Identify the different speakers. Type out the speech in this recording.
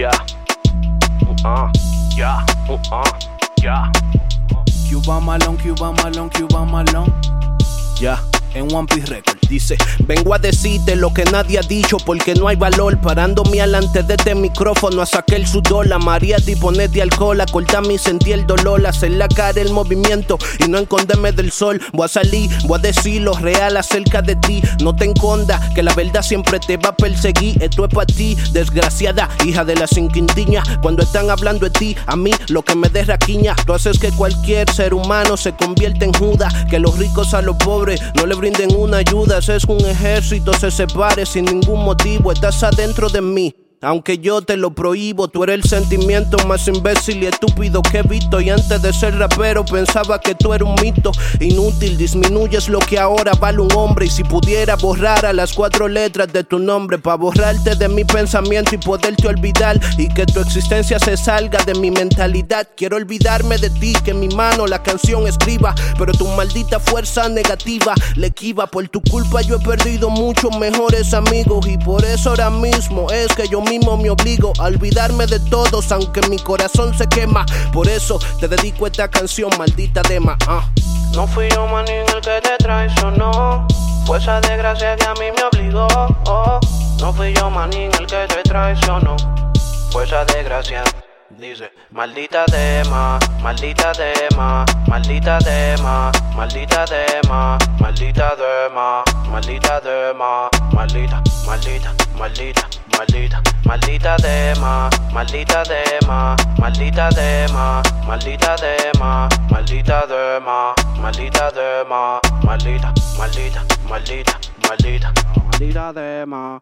Speaker 1: Ya. Uh, ya. Uh, ya.
Speaker 2: Cuba Malone, Cuba Malone, Cuba Malone. Ya en One Piece Record. Dice, vengo a decirte lo que nadie ha dicho porque no hay valor. Parándome alante de este micrófono a sacar el sudor. La María de ponerte alcohol, a cortarme y sentir el dolor. Hacer la cara el movimiento y no esconderme del sol. Voy a salir, voy a decir lo real acerca de ti. No te encondas, que la verdad siempre te va a perseguir. Esto es para ti, desgraciada, hija de la cinquintiña. Cuando están hablando de ti, a mí lo que me dé raquiña. Tú haces que cualquier ser humano se convierta en Judas. Que los ricos a los pobres no le brinden una ayuda, es un ejército se separe sin ningún motivo, estás adentro de mí. Aunque yo te lo prohíbo, tú eres el sentimiento más imbécil y estúpido que he visto. Y antes de ser rapero pensaba que tú eras un mito. Inútil, disminuyes lo que ahora vale un hombre. Y si pudiera borrar a las cuatro letras de tu nombre, para borrarte de mi pensamiento y poderte olvidar. Y que tu existencia se salga de mi mentalidad. Quiero olvidarme de ti, que mi mano la canción escriba. Pero tu maldita fuerza negativa le esquiva. Por tu culpa yo he perdido muchos mejores amigos. Y por eso ahora mismo es que yo mismo me obligo a olvidarme de todos, aunque mi corazón se quema. Por eso te dedico esta canción, maldita dema. Ah.
Speaker 3: No fui yo manín el que te traicionó. Fue esa desgracia que a mí me obligó. Oh. No fui yo manín el que te traicionó. Fue esa desgracia. Dice, maldita dema, maldita dema, maldita dema, maldita dema, maldita dema, maldita dema, maldita, maldita, maldita, maldita, maldita dema, maldita dema, maldita dema, maldita dema, maldita dema, maldita dema, maldita, maldita, maldita, maldita, maldita dema.